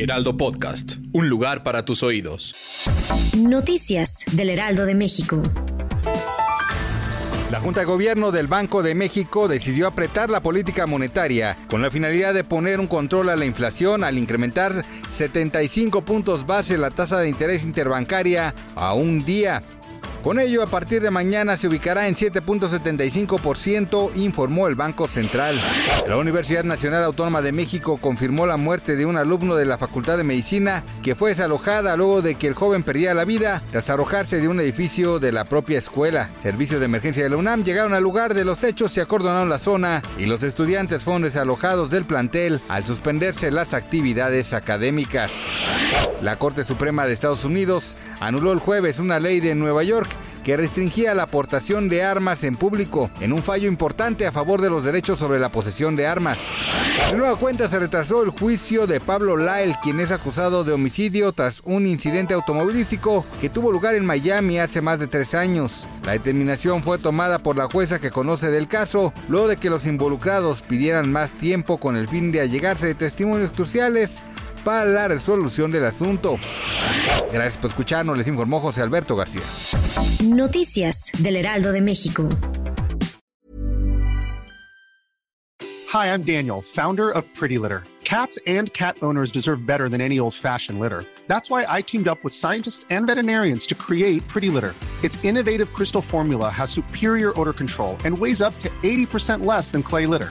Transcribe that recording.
Heraldo Podcast, un lugar para tus oídos. Noticias del Heraldo de México. La Junta de Gobierno del Banco de México decidió apretar la política monetaria con la finalidad de poner un control a la inflación al incrementar 75 puntos base la tasa de interés interbancaria a un día. Con ello, a partir de mañana se ubicará en 7.75%, informó el Banco Central. La Universidad Nacional Autónoma de México confirmó la muerte de un alumno de la Facultad de Medicina que fue desalojada luego de que el joven perdía la vida tras arrojarse de un edificio de la propia escuela. Servicios de emergencia de la UNAM llegaron al lugar de los hechos y acordonaron la zona y los estudiantes fueron desalojados del plantel al suspenderse las actividades académicas. La Corte Suprema de Estados Unidos anuló el jueves una ley de Nueva York que restringía la aportación de armas en público, en un fallo importante a favor de los derechos sobre la posesión de armas. De nueva cuenta se retrasó el juicio de Pablo Lyle, quien es acusado de homicidio tras un incidente automovilístico que tuvo lugar en Miami hace más de tres años. La determinación fue tomada por la jueza que conoce del caso, luego de que los involucrados pidieran más tiempo con el fin de allegarse de testimonios cruciales para la resolución del asunto. Gracias por escucharnos, les informó José Alberto García. Noticias del Heraldo de México. Hi, I'm Daniel, founder of Pretty Litter. Cats and cat owners deserve better than any old-fashioned litter. That's why I teamed up with scientists and veterinarians to create Pretty Litter. Its innovative crystal formula has superior odor control and weighs up to 80% less than clay litter.